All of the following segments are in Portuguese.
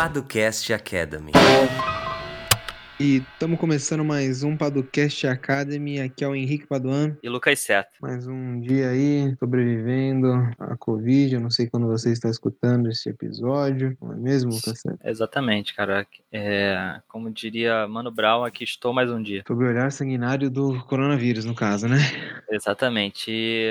Paducast Academy. E estamos começando mais um Paducast Academy. Aqui é o Henrique Paduan. E Lucas Seto. Mais um dia aí, sobrevivendo à Covid. Eu não sei quando você está escutando esse episódio, não é mesmo, Lucas Seto? Exatamente, cara. É, como diria Mano Brown, aqui estou mais um dia. Sobre o olhar sanguinário do coronavírus, no caso, né? Exatamente. E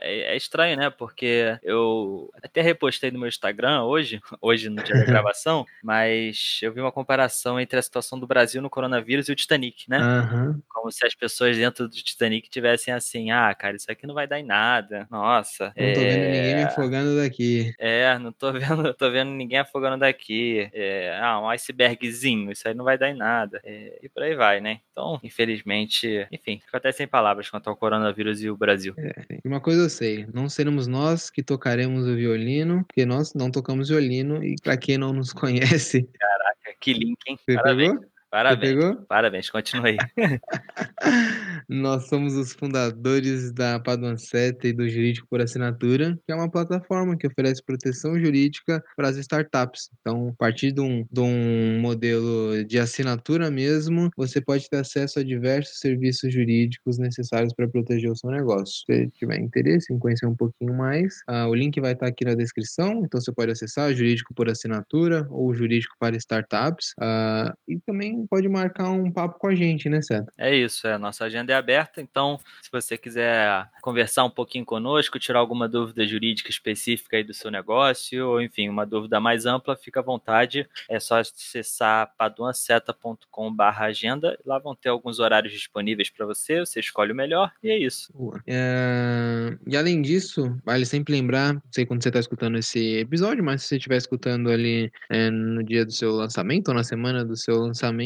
é, é estranho, né? Porque eu até repostei no meu Instagram hoje, hoje no dia da gravação, mas eu vi uma comparação entre a situação do Brasil no coronavírus e o Titanic, né? Aham. Como se as pessoas dentro do Titanic tivessem assim, ah, cara, isso aqui não vai dar em nada. Nossa. Não tô vendo ninguém me é... afogando daqui. É, não tô vendo, tô vendo ninguém afogando daqui. É, ah, um icebergzinho, isso aí não vai dar em nada. É, e por aí vai, né? Então, infelizmente, enfim, fico até sem palavras quanto ao coronavírus e o Brasil. É, uma coisa eu sei, não seremos nós que tocaremos o violino, porque nós não tocamos violino, e pra quem não nos conhece... Caraca, que link, hein? Você Parabéns. pegou? Parabéns. Parabéns, continue aí. Nós somos os fundadores da Paduanceta e do Jurídico por Assinatura, que é uma plataforma que oferece proteção jurídica para as startups. Então, a partir de um, de um modelo de assinatura mesmo, você pode ter acesso a diversos serviços jurídicos necessários para proteger o seu negócio. Se tiver interesse em conhecer um pouquinho mais, ah, o link vai estar aqui na descrição, então você pode acessar Jurídico por Assinatura ou Jurídico para Startups. ah, e também pode marcar um papo com a gente, né, Seta? É isso, é, nossa agenda é aberta, então se você quiser conversar um pouquinho conosco, tirar alguma dúvida jurídica específica aí do seu negócio, ou enfim, uma dúvida mais ampla, fica à vontade, é só acessar paduanceta.com.br agenda, lá vão ter alguns horários disponíveis para você, você escolhe o melhor, e é isso. É, E além disso, vale sempre lembrar, não sei quando você está escutando esse episódio, mas se você estiver escutando ali é, no dia do seu lançamento ou na semana do seu lançamento,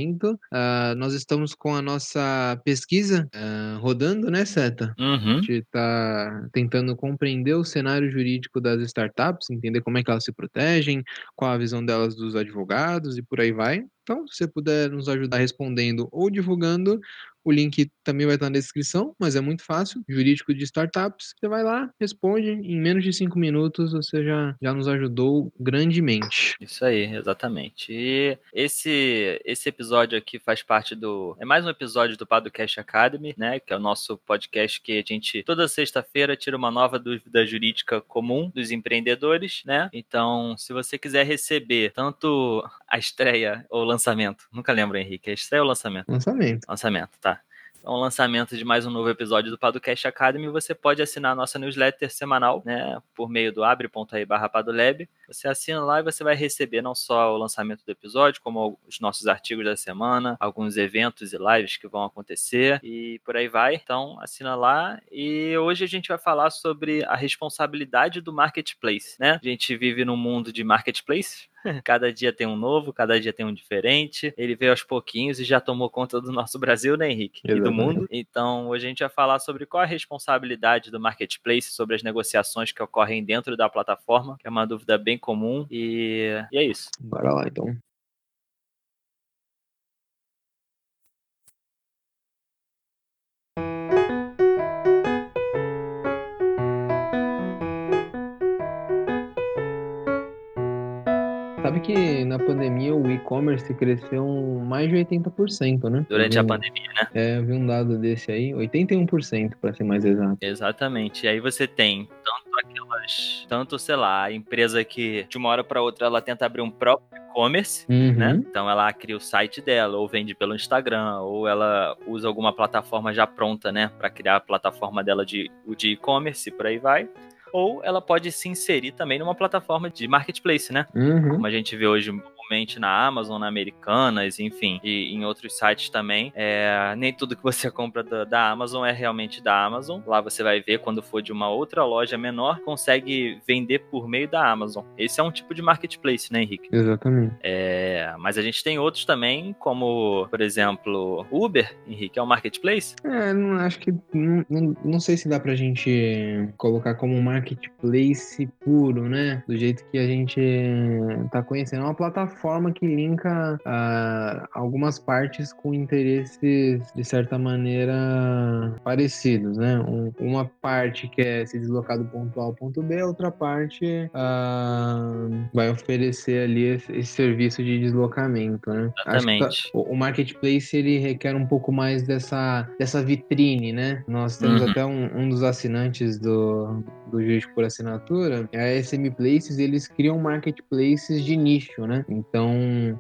ah, nós estamos com a nossa pesquisa ah, rodando, né, Seta? A Uhum. gente está tentando compreender o cenário jurídico das startups, entender como é que elas se protegem, qual a visão delas dos advogados e por aí vai. Então, se você puder nos ajudar respondendo ou divulgando, o link também vai estar na descrição, mas é muito fácil. Jurídico de startups, você vai lá, responde, em menos de cinco minutos você já, já nos ajudou grandemente. Isso aí, exatamente. E esse esse episódio aqui faz parte do é mais um episódio do Padocast Academy, né, que é o nosso podcast que a gente toda sexta-feira tira uma nova dúvida jurídica comum dos empreendedores, né? Então, se você quiser receber tanto a estreia ou lançamento, nunca lembro, Henrique, é estreia ou lançamento? Lançamento. Lançamento, tá. Então, lançamento de mais um novo episódio do Padocast Academy, você pode assinar a nossa newsletter semanal, né, por meio do abre.aí barra. Você assina lá e você vai receber não só o lançamento do episódio, como os nossos artigos da semana, alguns eventos e lives que vão acontecer e por aí vai. Então, assina lá. E hoje a gente vai falar sobre a responsabilidade do marketplace, né? A gente vive num mundo de marketplace, Cada dia tem um novo, cada dia tem um diferente. Ele veio aos pouquinhos e já tomou conta do nosso Brasil, né, Henrique? E do Exatamente. mundo. Então, hoje a gente vai falar sobre qual a responsabilidade do marketplace sobre as negociações que ocorrem dentro da plataforma, que é uma dúvida bem comum. E, e é isso. Bora lá, então. Sabe que na pandemia o e-commerce cresceu mais de 80%, né? Durante a pandemia, né? É, eu vi um dado desse aí, 81% para ser mais exato. Exatamente. E aí você tem tanto aquelas. Tanto, sei lá, a empresa que de uma hora para outra ela tenta abrir um próprio e-commerce. Uhum. né? Então ela cria o site dela, ou vende pelo Instagram, ou ela usa alguma plataforma já pronta, né, para criar a plataforma dela de de e-commerce, por aí vai. Ou ela pode se inserir também numa plataforma de marketplace, né? Uhum. Como a gente vê hoje na Amazon, na Americanas, enfim, e em outros sites também. É, nem tudo que você compra da, da Amazon é realmente da Amazon. Lá você vai ver quando for de uma outra loja menor, consegue vender por meio da Amazon. Esse é um tipo de marketplace, né, Henrique? Exatamente. É, mas a gente tem outros também, como, por exemplo, Uber, Henrique, é um marketplace? É, não acho que. Não, não, não sei se dá pra gente colocar como um marketplace puro, né? Do jeito que a gente tá conhecendo. É uma plataforma plataforma que linka uh, algumas partes com interesses, de certa maneira, parecidos, né? Um, uma parte que é se deslocar do ponto A ao ponto B, a outra parte uh, vai oferecer ali esse, esse, serviço de deslocamento, né? Exatamente. Tá, o, o, marketplace ele requer um pouco mais dessa, dessa vitrine, né? Nós temos uhum. até um, um dos assinantes do, do Jurídico por Assinatura, a SM Places, eles criam marketplaces de nicho, né? Então,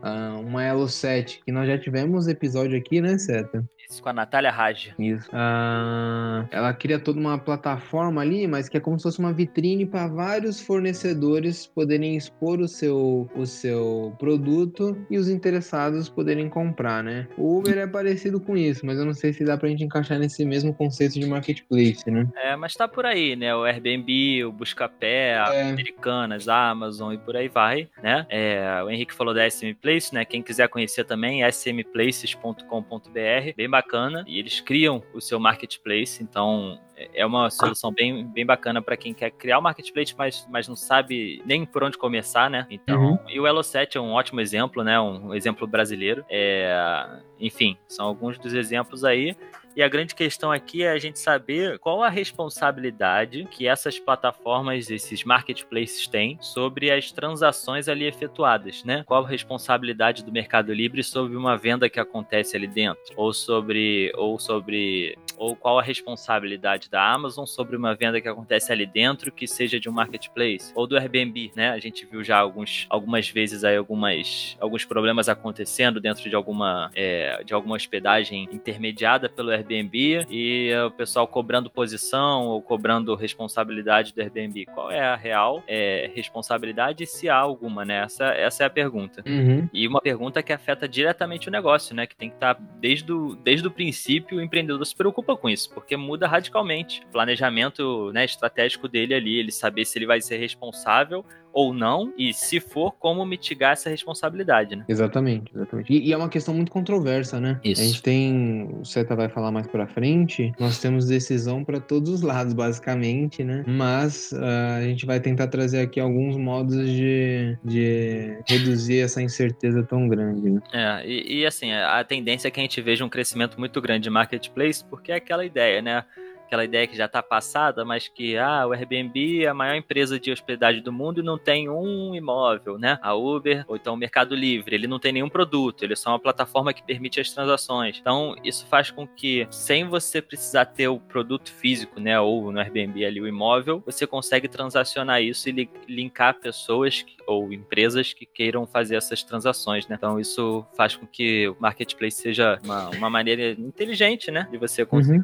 uh, uma Elo7, que nós já tivemos episódio aqui, né, Seta? Com a Natália Raj. Isso. Uh, ela cria toda uma plataforma ali, mas que é como se fosse uma vitrine para vários fornecedores poderem expor o seu, o seu produto e os interessados poderem comprar, né? O Uber é parecido com isso, mas eu não sei se dá pra gente encaixar nesse mesmo conceito de marketplace, né? É, mas tá por aí, né? O Airbnb, o Buscapé, a é. Americanas, a Amazon e por aí vai, né? É, o Henrique falou da SM Place, né? Quem quiser conhecer também, smplaces.com.br, bem bacana. E eles criam o seu marketplace, então é uma solução bem, bem bacana para quem quer criar o um marketplace, mas, mas não sabe nem por onde começar, né? Então, uhum. e o Elo7 é um ótimo exemplo, né? Um exemplo brasileiro. É, enfim, são alguns dos exemplos aí. E a grande questão aqui é a gente saber qual a responsabilidade que essas plataformas, esses marketplaces têm sobre as transações ali efetuadas, né? Qual a responsabilidade do Mercado Livre sobre uma venda que acontece ali dentro, ou sobre ou sobre ou qual a responsabilidade da Amazon sobre uma venda que acontece ali dentro que seja de um marketplace ou do Airbnb, né? A gente viu já alguns algumas vezes aí algumas alguns problemas acontecendo dentro de alguma é, de alguma hospedagem intermediada pelo Airbnb Airbnb e o pessoal cobrando posição ou cobrando responsabilidade do Airbnb. Qual é a real é, responsabilidade, se há alguma, né? Essa, essa é a pergunta. Uhum. E uma pergunta que afeta diretamente o negócio, né? Que tem que estar tá desde o, desde o princípio, o empreendedor se preocupa com isso, porque muda radicalmente o planejamento né, estratégico dele ali, ele saber se ele vai ser responsável ou não, e se for, como mitigar essa responsabilidade, né? Exatamente, exatamente. E, e é uma questão muito controversa, né? Isso. A gente tem, o Seta vai falar mais pra frente, nós temos decisão para todos os lados, basicamente, né? Mas uh, a gente vai tentar trazer aqui alguns modos de, de reduzir essa incerteza tão grande, né? É, e, e assim, a tendência é que a gente veja um crescimento muito grande de marketplace, porque é aquela ideia, né? Aquela ideia que já está passada, mas que ah, o Airbnb é a maior empresa de hospedagem do mundo e não tem um imóvel, né? A Uber, ou então o Mercado Livre, ele não tem nenhum produto, ele é só uma plataforma que permite as transações. Então, isso faz com que, sem você precisar ter o produto físico, né, ou no Airbnb ali o imóvel, você consegue transacionar isso e linkar pessoas ou empresas que queiram fazer essas transações, né? Então, isso faz com que o marketplace seja uma, uma maneira inteligente, né, de você conseguir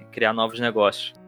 uhum. criar novos negócios.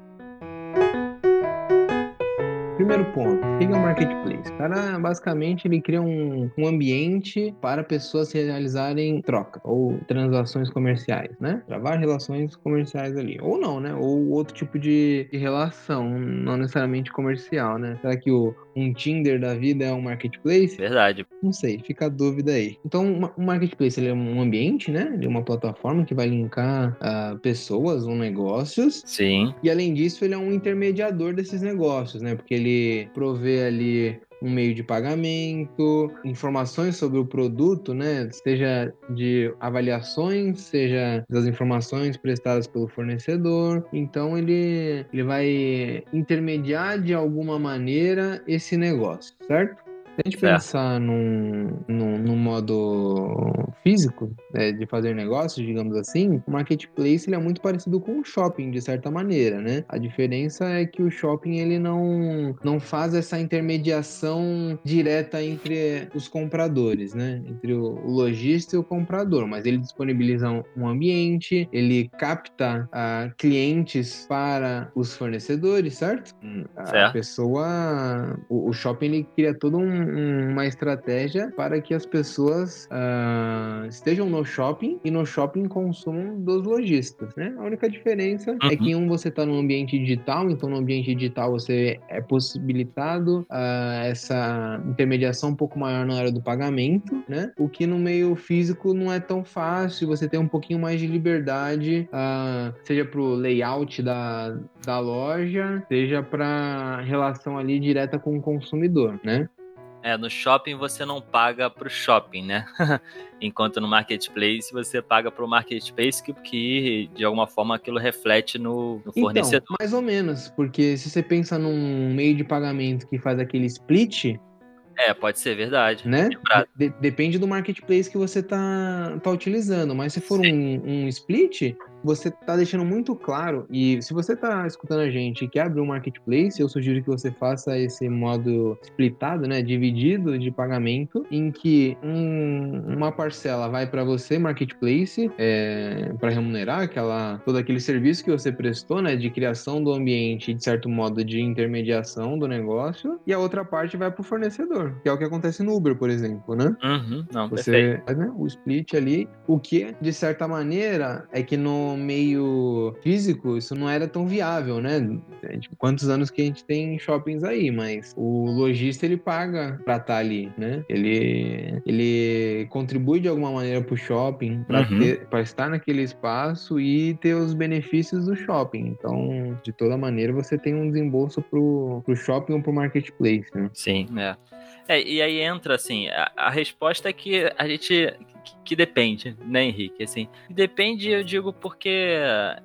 Primeiro ponto, o que é o marketplace? O cara, basicamente, ele cria um, um ambiente para pessoas realizarem troca ou transações comerciais, né? Travar relações comerciais ali. Ou não, né? Ou outro tipo de, de relação, não necessariamente comercial, né? Será que o, um Tinder da vida é um marketplace? Verdade. Não sei, fica a dúvida aí. Então, um marketplace ele é um ambiente, né? Ele é uma plataforma que vai linkar uh, pessoas ou negócios. Sim. E além disso, ele é um intermediador desses negócios, né? Porque ele provê ali um meio de pagamento, informações sobre o produto, né? Seja de avaliações, seja das informações prestadas pelo fornecedor. Então ele, ele vai intermediar de alguma maneira esse negócio, certo? Se a gente certo. pensar num, num, num modo físico né, de fazer negócios, digamos assim, o marketplace ele é muito parecido com o shopping, de certa maneira, né? A diferença é que o shopping ele não, não faz essa intermediação direta entre os compradores, né? Entre o, o lojista e o comprador, mas ele disponibiliza um, ambiente, ele capta uh, clientes para os fornecedores, certo? certo. A pessoa, o, o shopping ele cria todo um uma estratégia para que as pessoas uh, estejam no shopping e no shopping consumam dos lojistas, né? A única diferença uhum. é que em um você está no ambiente digital, então no ambiente digital você é possibilitado uh, essa intermediação um pouco maior na hora do pagamento, né? O que no meio físico não é tão fácil, você tem um pouquinho mais de liberdade, uh, seja para o layout da, da loja, seja para relação ali direta com o consumidor, né? É, no shopping você não paga pro shopping, né? Enquanto no marketplace você paga pro marketplace que, que de alguma forma aquilo reflete no, no fornecedor. Então, mais ou menos, porque se você pensa num meio de pagamento que faz aquele split, é, pode ser verdade. Né? De depende do marketplace que você tá, tá utilizando. Mas se for um, um, split, você tá deixando muito claro. E se você tá escutando a gente e quer abrir um marketplace, eu sugiro que você faça esse modo splitado, né? Dividido de pagamento, em que um, uma parcela vai para você, marketplace, é, para remunerar aquela, todo aquele serviço que você prestou, né? De criação do ambiente, de certo modo, de intermediação do negócio. E a outra parte vai para o fornecedor, que é o que acontece no Uber, por exemplo, né? Uhum, não, você né, o split ali. O que, de certa maneira, é que no meio físico, isso não era tão viável, né? Tipo, quantos anos que a gente tem shoppings aí, mas o lojista ele paga pra estar tá ali, né? Ele, ele contribui de alguma maneira pro shopping para uhum. estar naquele espaço e ter os benefícios do shopping. Então, de toda maneira, você tem um desembolso pro, pro shopping ou pro marketplace, né? Sim, é. É, e aí entra assim, a, a resposta é que a gente que depende, né, Henrique? Assim, depende, eu digo, porque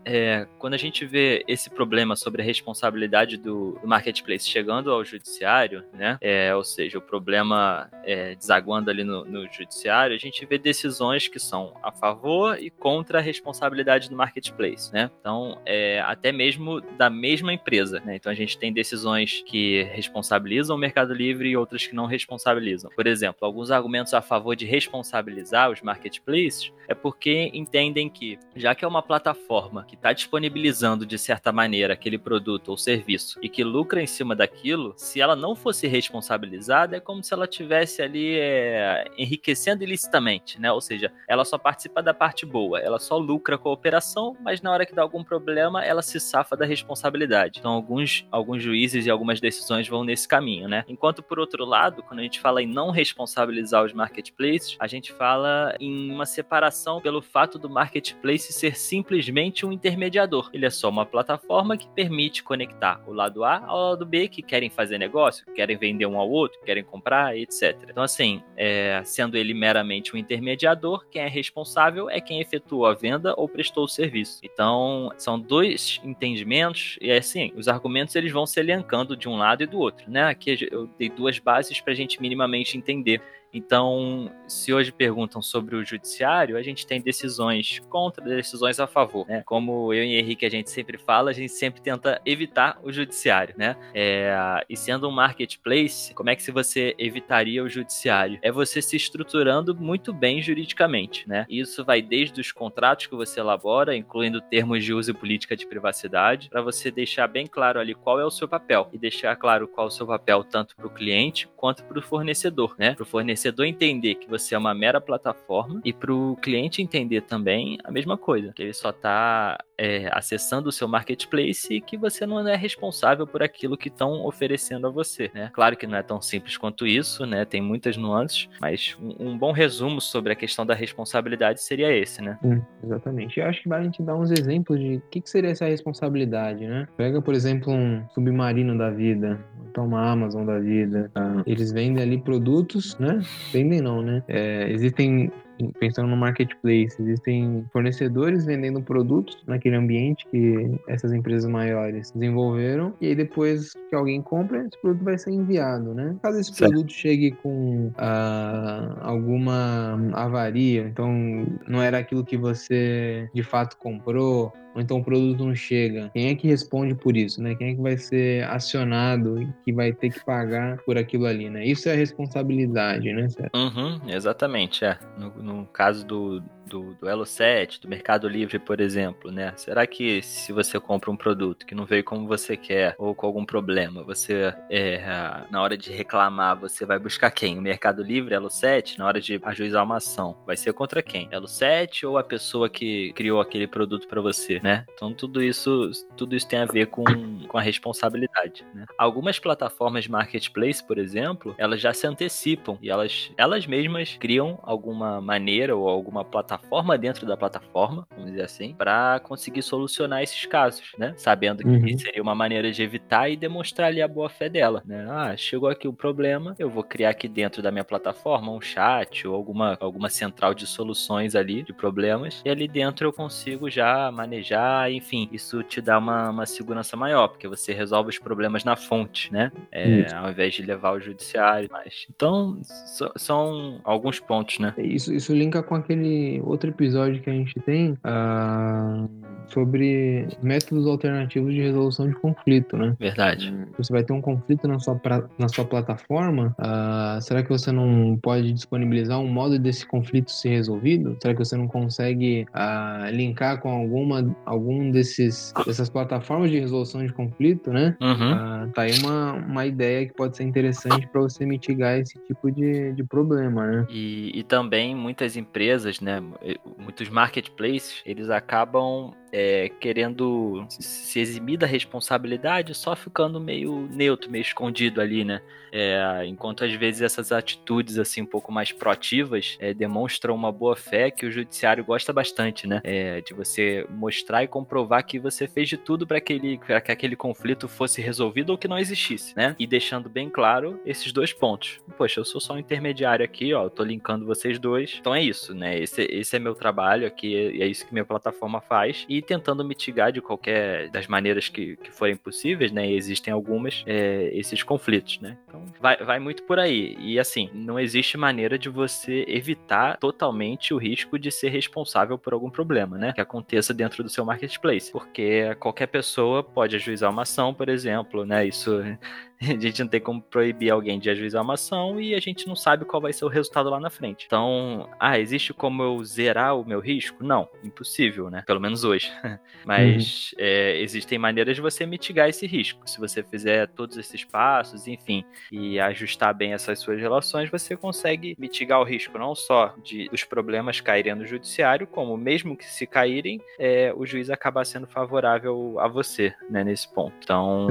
é, quando a gente vê esse problema sobre a responsabilidade do, marketplace chegando ao judiciário, né? É, ou seja, o problema é, desaguando ali no, no, judiciário, a gente vê decisões que são a favor e contra a responsabilidade do marketplace, né? Então, é, até mesmo da mesma empresa, né? Então a gente tem decisões que responsabilizam o Mercado Livre e outras que não responsabilizam. Por exemplo, alguns argumentos a favor de responsabilizar os marketplaces é porque entendem que, já que é uma plataforma que está disponibilizando de certa maneira aquele produto ou serviço e que lucra em cima daquilo, se ela não fosse responsabilizada, é como se ela tivesse ali é, enriquecendo ilicitamente, né? Ou seja, ela só participa da parte boa, ela só lucra com a operação, mas na hora que dá algum problema, ela se safa da responsabilidade. Então, alguns, alguns juízes e algumas decisões vão nesse caminho, né? Enquanto, por outro lado, quando a gente fala em não responsabilizar os marketplaces, a gente fala em uma separação pelo fato do marketplace ser simplesmente um intermediador. Ele é só uma plataforma que permite conectar o lado A ao lado B que querem fazer negócio, querem vender um ao outro, querem comprar, etc. Então, assim, é, sendo ele meramente um intermediador, quem é responsável é quem efetuou a venda ou prestou o serviço. Então, são dois entendimentos e, assim, os argumentos eles vão se elencando de um lado e do outro, né? Aqui eu dei duas bases para a gente minimamente entender então, se hoje perguntam sobre o judiciário, a gente tem decisões contra, decisões a favor, né? Como eu e Henrique a gente sempre fala, a gente sempre tenta evitar o judiciário, né? É, e sendo um marketplace, como é que você evitaria o judiciário? É você se estruturando muito bem juridicamente, né? Isso vai desde os contratos que você elabora, incluindo termos de uso e política de privacidade, para você deixar bem claro ali qual é o seu papel e deixar claro qual é o seu papel tanto para o cliente quanto para o fornecedor, né? Para o fornecedor fornecedor entender que você é uma mera plataforma e para o cliente entender também a mesma coisa, que ele só está é, acessando o seu marketplace e que você não é responsável por aquilo que estão oferecendo a você. Né? Claro que não é tão simples quanto isso, né? tem muitas nuances, mas um, um bom resumo sobre a questão da responsabilidade seria esse, né? Hum, exatamente. Eu acho que vale a gente dar uns exemplos de o que, que seria essa responsabilidade, né? Pega, por exemplo, um submarino da vida, então uma Amazon da vida. Tá? Eles vendem ali produtos, né? Vendem não, né? É, existem pensando no marketplace, existem fornecedores vendendo produtos naquele ambiente que essas empresas maiores desenvolveram e aí depois que alguém compra, esse produto vai ser enviado, né? Caso esse certo. produto chegue com ah, alguma avaria, então não era aquilo que você de fato comprou, ou então o produto não chega, quem é que responde por isso, né? Quem é que vai ser acionado e que vai ter que pagar por aquilo ali, né? Isso é a responsabilidade, né? Uhum, exatamente, é. No, no caso do, do, do Elo 7, do Mercado Livre, por exemplo, né? Será que se você compra um produto que não veio como você quer ou com algum problema, você, é, na hora de reclamar, você vai buscar quem? O Mercado Livre, Elo 7, na hora de ajuizar uma ação, vai ser contra quem? Elo 7 ou a pessoa que criou aquele produto para você? né? Então tudo isso, tudo isso tem a ver com, com a responsabilidade. Né? Algumas plataformas de marketplace, por exemplo, elas já se antecipam e elas, elas mesmas criam alguma maneira ou alguma plataforma dentro da plataforma, vamos dizer assim, para conseguir solucionar esses casos, né? Sabendo que uhum. seria uma maneira de evitar e demonstrar ali a boa fé dela, né? Ah, chegou aqui o problema, eu vou criar aqui dentro da minha plataforma um chat ou alguma, alguma central de soluções ali de problemas e ali dentro eu consigo já manejar, enfim, isso te dá uma, uma segurança maior, porque você resolve os problemas na fonte, né? É, ao invés de levar ao judiciário. Mas, então, so, são alguns pontos, né? Isso, isso linka com aquele outro episódio que a gente tem uh, sobre métodos alternativos de resolução de conflito, né? Verdade. Você vai ter um conflito na sua, pra, na sua plataforma, uh, será que você não pode disponibilizar um modo desse conflito ser resolvido? Será que você não consegue uh, linkar com alguma algum desses dessas plataformas de resolução de conflito, né? Uhum. tá aí uma, uma ideia que pode ser interessante para você mitigar esse tipo de, de problema, né? E, e também muitas empresas, né? Muitos marketplaces, eles acabam é, querendo se eximir da responsabilidade, só ficando meio neutro, meio escondido ali, né? É, enquanto às vezes essas atitudes assim um pouco mais proativas é, demonstram uma boa fé que o judiciário gosta bastante, né? É, de você mostrar e comprovar que você fez de tudo para aquele, que aquele conflito fosse resolvido ou que não existisse, né? E deixando bem claro esses dois pontos. Poxa, eu sou só um intermediário aqui, ó, eu tô linkando vocês dois. Então é isso, né? Esse, esse é meu trabalho aqui, é isso que minha plataforma faz. E tentando mitigar de qualquer das maneiras que, que forem possíveis, né? E existem algumas, é, esses conflitos, né? Então vai, vai muito por aí. E assim, não existe maneira de você evitar totalmente o risco de ser responsável por algum problema, né? Que aconteça dentro do seu marketplace. Porque qualquer pessoa pode ajuizar uma ação, por exemplo, né? Isso a gente não tem como proibir alguém de ajuizar uma ação e a gente não sabe qual vai ser o resultado lá na frente. Então, ah, existe como eu zerar o meu risco? Não, impossível, né? Pelo menos hoje. Mas uhum. é, existem maneiras de você mitigar esse risco. Se você fizer todos esses passos, enfim, e ajustar bem essas suas relações, você consegue mitigar o risco não só de os problemas caírem no judiciário, como mesmo que se caírem, é, o juiz acabar sendo favorável a você, né, nesse ponto. Então,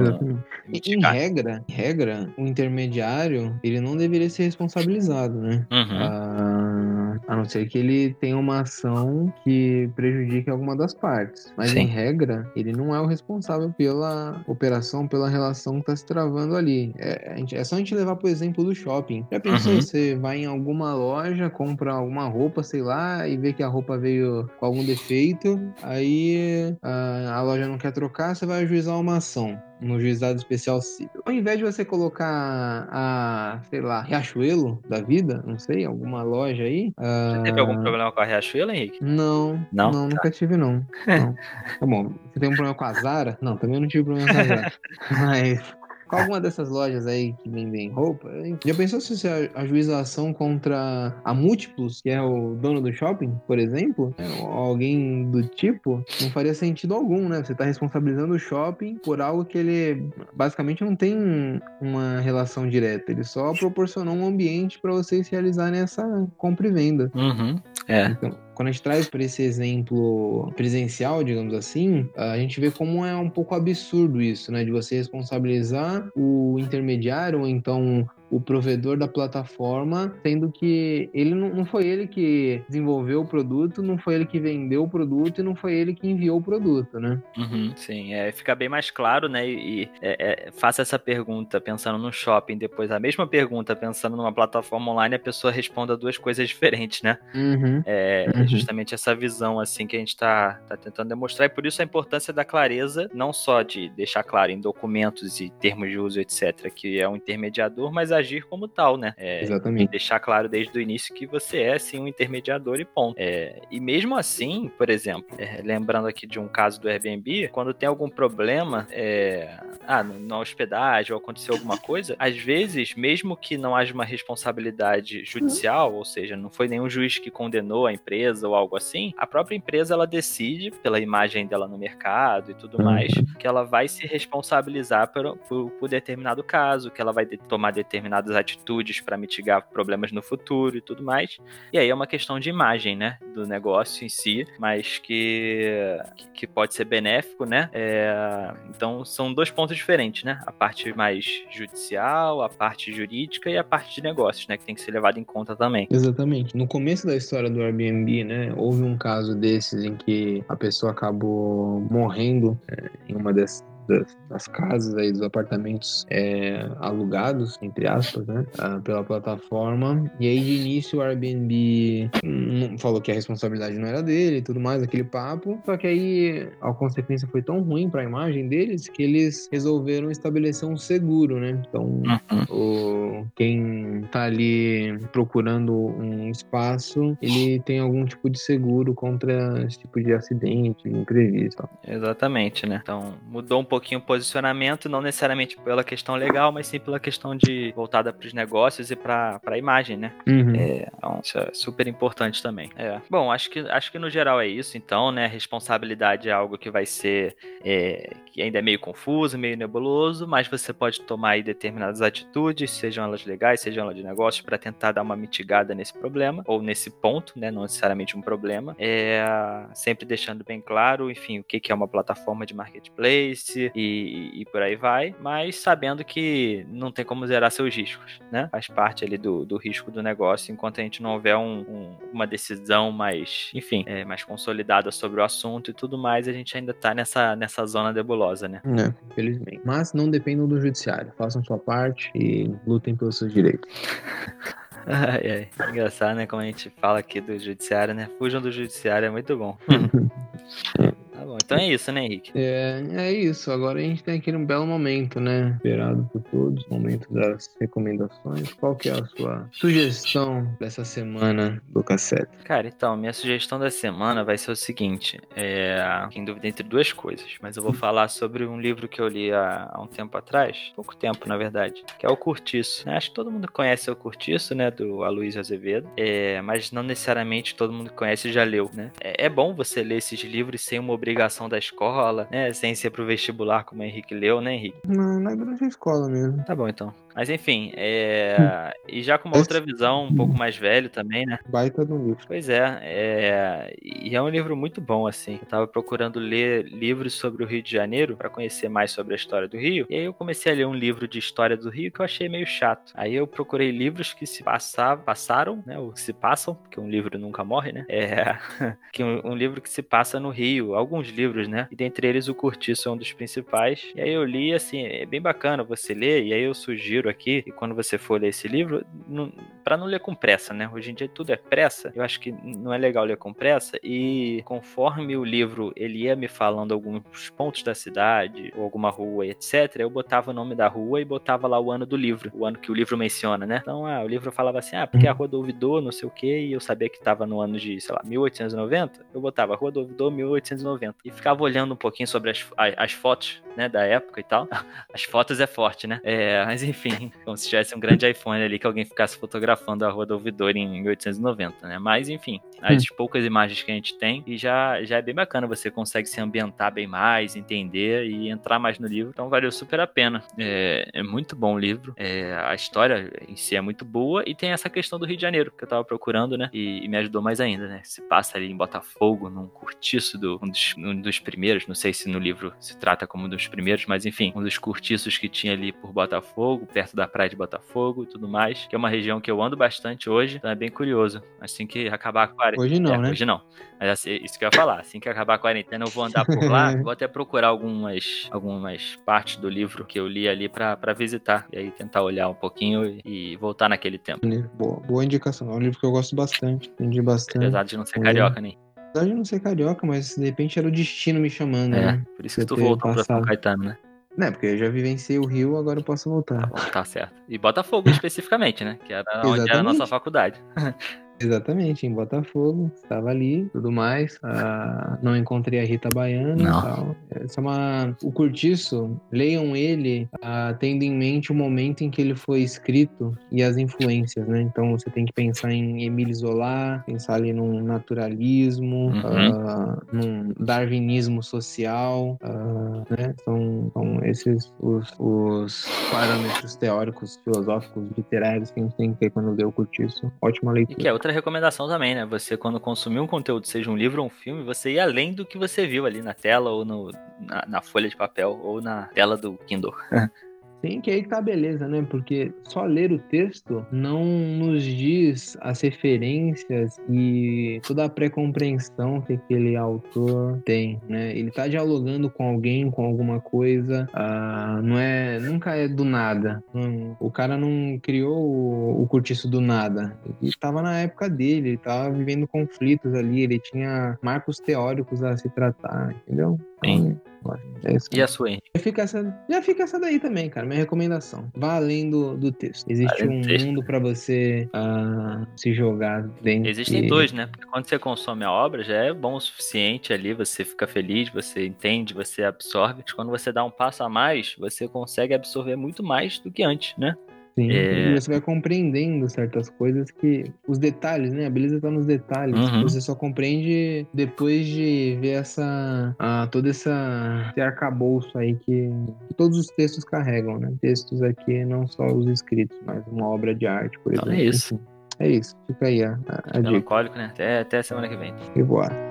em regra, regra, o intermediário, ele não deveria ser responsabilizado, né? Uhum. Ah, a não ser que ele tenha uma ação que prejudique alguma das partes. Mas, Sim. em regra, ele não é o responsável pela operação, pela relação que está se travando ali. É, é, só a gente levar, por exemplo, do shopping. Já pensou, uhum. você vai em alguma loja, compra alguma roupa, sei lá, e vê que a roupa veio com algum defeito, aí a, a loja não quer trocar, você vai ajuizar uma ação no juizado especial civil. Ao invés de você colocar a, sei lá, Riachuelo da vida, não sei, alguma loja aí. Você uh... teve algum ah, problema com a Riachuelo, Henrique? Não. Não? Não, tá. nunca tive, não. não. Tá bom. Você tem um problema com a Zara? Não, também não tive problema com a Zara. Mas com alguma dessas lojas aí que vendem roupa, já pensou se você ajuização contra a Múltiplos, que é o dono do shopping, por exemplo, é, alguém do tipo, não faria sentido algum, né? Você tá responsabilizando o shopping por algo que ele basicamente não tem uma relação direta, ele só proporcionou um ambiente para vocês realizarem essa compra e venda. Uhum. É. Então, quando a gente traz para esse exemplo presencial, digamos assim, a gente vê como é um pouco absurdo isso, né? De você responsabilizar o intermediário, ou então o provedor da plataforma, sendo que ele não, não foi ele que desenvolveu o produto, não foi ele que vendeu o produto e não foi ele que enviou o produto, né? Uhum, sim, é, fica bem mais claro, né? E, é, é, faça essa pergunta pensando no shopping, depois a mesma pergunta pensando numa plataforma online, a pessoa responda duas coisas diferentes, né? Uhum, é, é uhum. justamente essa visão assim que a gente está tá tentando demonstrar e por isso a importância da clareza, não só de deixar claro em documentos e termos de uso, etc., que é um intermediador, mas a agir como tal, né? É, Exatamente. Deixar claro desde o início que você é, sim, um intermediador e ponto. É, e mesmo assim, por exemplo, é, lembrando aqui de um caso do Airbnb, quando tem algum problema, é, ah, na hospedagem ou aconteceu alguma coisa, às vezes, mesmo que não haja uma responsabilidade judicial, ou seja, não foi nenhum juiz que condenou a empresa ou algo assim, a própria empresa ela decide, pela imagem dela no mercado e tudo uhum. mais, que ela vai se responsabilizar por, por, por determinado caso, que ela vai de, tomar determinadas atitudes para mitigar problemas no futuro e tudo mais. E aí é uma questão de imagem, né, do negócio em si, mas que, que pode ser benéfico, né? É, então são dois pontos diferentes, né? A parte mais judicial, a parte jurídica e a parte de negócios, né? Que tem que ser levado em conta também. Exatamente. No começo da história do Airbnb, né? Houve um caso desses em que a pessoa acabou morrendo é, em uma das, das, das casas aí, dos apartamentos é, alugados, entre aspas, né, ah, pela plataforma. E aí, de início, o Airbnb falou que a responsabilidade não era dele e tudo mais, aquele papo. Só que aí a consequência foi tão ruim para a imagem deles que eles resolveram estabelecer um seguro, né? Então, uhum. o, quem tá ali procurando um espaço, ele tem algum tipo de seguro contra esse tipo de acidente, imprevisto. Exatamente, né? Então, mudou um pouquinho o posicionamento, não necessariamente pela questão legal, mas sim pela questão de voltada para os negócios e para a imagem, né? Uhum. É, então, isso é super importante também. É. Bom, acho que, acho que no geral é isso, então, né? Responsabilidade é algo que vai ser é, que ainda é meio confuso, meio nebuloso, mas você pode tomar aí determinadas atitudes, sejam elas legais, sejam elas de negócio, para tentar dar uma mitigada nesse problema, ou nesse ponto, né? Não necessariamente um problema. É, sempre deixando bem claro, enfim, o que, que é uma plataforma de marketplace, e, e, por aí vai, mas sabendo que não tem como zerar seus riscos, né? Faz parte ali do, do risco do negócio, enquanto a gente não houver um, um, uma decisão mais, enfim, é, mais consolidada sobre o assunto e tudo mais, a gente ainda tá nessa, nessa zona nebulosa, né? É, felizmente. Mas não dependam do judiciário, façam sua parte e lutem pelos seus direitos. Ai, ai. Engraçado, né? Como a gente fala aqui do judiciário, né? Fujam do judiciário, é muito bom. Tá então é isso, né, Henrique? É, é isso. Agora a gente tem aqui um belo momento, né? Esperado por todos, momento das recomendações. Qual que é a sua sugestão dessa semana do cassete? Cara, então, minha sugestão da semana vai ser o seguinte: é, em dúvida entre duas coisas, mas eu vou falar sobre um livro que eu li há, há um tempo atrás, pouco tempo, na verdade, que é o Curtiço. Acho que todo mundo conhece o Curtiço, né, do Aloysio Azevedo, é, mas não necessariamente todo mundo conhece e já leu, né? É, é bom você ler esses livros sem uma obrigação da escola, né? Sem ser pro vestibular, como o Henrique leu, né, Henrique? Não, não é durante a escola mesmo. Tá bom, então. Mas enfim, é... e já com uma outra visão, um pouco mais velho também, né? Baita do livro. Pois é, é, e é um livro muito bom, assim. Eu tava procurando ler livros sobre o Rio de Janeiro para conhecer mais sobre a história do Rio. E aí eu comecei a ler um livro de história do Rio que eu achei meio chato. Aí eu procurei livros que se passavam, passaram, né? Ou se passam, porque um livro nunca morre, né? É que um, um, livro que se passa no Rio, alguns livros, né? E dentre eles o Curtiço é um dos principais. E aí eu li, assim, é bem bacana você ler. E aí eu sugiro sugiro aqui, e quando você for ler esse livro, para não ler com pressa, né? Hoje em dia tudo é pressa, eu acho que não é legal ler com pressa, e conforme o livro ele ia me falando alguns pontos da cidade, ou alguma rua, etc., eu botava o nome da rua e botava lá o ano do livro, o ano que o livro menciona, né? Então, ah, o livro falava assim, ah, porque a Rua do Ouvidor, não sei o quê, e eu sabia que estava no ano de, sei lá, 1890, eu botava Rua do Ouvidor 1890, e ficava olhando um pouquinho sobre as, as, as fotos, né, da época e tal. As fotos é forte, né? É, mas enfim, como se tivesse um grande iPhone ali que alguém ficasse fotografando a rua do ouvidor em 1890, né? Mas, enfim, as hum. poucas imagens que a gente tem, e já, já é bem bacana, você consegue se ambientar bem mais, entender e entrar mais no livro, então valeu super a pena. É, é muito bom o livro, é, a história em si é muito boa, e tem essa questão do Rio de Janeiro, que eu tava procurando, né? E, e me ajudou mais ainda, né? Se passa ali em Botafogo, num cortiço do, um dos, um dos primeiros, não sei se no livro se trata como um dos primeiros, mas enfim, um dos cortiços que tinha ali por Botafogo, perto da praia de Botafogo e tudo mais, que é uma região que eu ando bastante hoje, então é bem curioso. Assim que acabar a quarentena. Hoje não, é, né? Hoje não. Mas assim, isso que eu ia falar. Assim que acabar a quarentena, eu vou andar por lá, vou até procurar algumas, algumas partes do livro que eu li ali para visitar. E aí tentar olhar um pouquinho e voltar naquele tempo. Boa, boa indicação. É um livro que eu gosto bastante. Entendi bastante. Apesar de não ser carioca, nem. Apesar de não ser carioca, mas de repente era o destino me chamando, é, né? Por isso que tu voltou pra São Caetano, né? Né, porque eu já vivenciei o Rio, agora eu posso voltar. Tá, bom, tá certo. E Botafogo especificamente, né? Que era onde era a nossa faculdade. Exatamente, em Botafogo, estava ali, tudo mais. Ah, não encontrei a Rita Baiana Não. e tal. Essa é uma... O Curtiço, leiam ele ah, tendo em mente o momento em que ele foi escrito e as influências, né? Então você tem que pensar em Emile Zola, pensar ali num naturalismo, Uhum. ah, num darwinismo social, ah, né? São, são esses os, os parâmetros teóricos, filosóficos, literários que a gente tem que ter quando lê o Curtiço. Ótima E leitura. que é outra recomendação também, né? Você, quando consumir um conteúdo, seja um livro ou um filme, você ir além do que você viu ali na tela, ou no, na, na folha de papel, ou na tela do Kindle. Sim, que aí tá beleza, né? Porque só ler o texto não nos diz as referências e toda a pré-compreensão que aquele autor tem, né? Ele tá dialogando com alguém, com alguma coisa, ah, não é, nunca é do nada. O cara não criou o, o cortiço do nada. Ele estava na época dele, ele tava vivendo conflitos ali, ele tinha marcos teóricos a se tratar, entendeu? Sim. É isso. E a sua, Henrique? Já fica, essa, já fica essa daí também, cara. Minha recomendação. Vá além do, do texto. Existe Além um texto. mundo pra você ah, se jogar dentro. Existem dois, né? Porque quando você consome a obra, já é bom o suficiente ali, você fica feliz, você entende, você absorve. Mas quando você dá um passo a mais, você consegue absorver muito mais do que antes, né? Sim, É. e você vai compreendendo certas coisas que. Os detalhes, né? A beleza tá nos detalhes. Uhum. Você só compreende depois de ver essa. ah, todo essa, esse arcabouço aí que, que todos os textos carregam, né? Textos aqui, não só os escritos, mas uma obra de arte, por Então exemplo. é isso. Enfim, é isso. Fica aí a, a, a dica. Melancólico, né? Até, até semana que vem. E voar.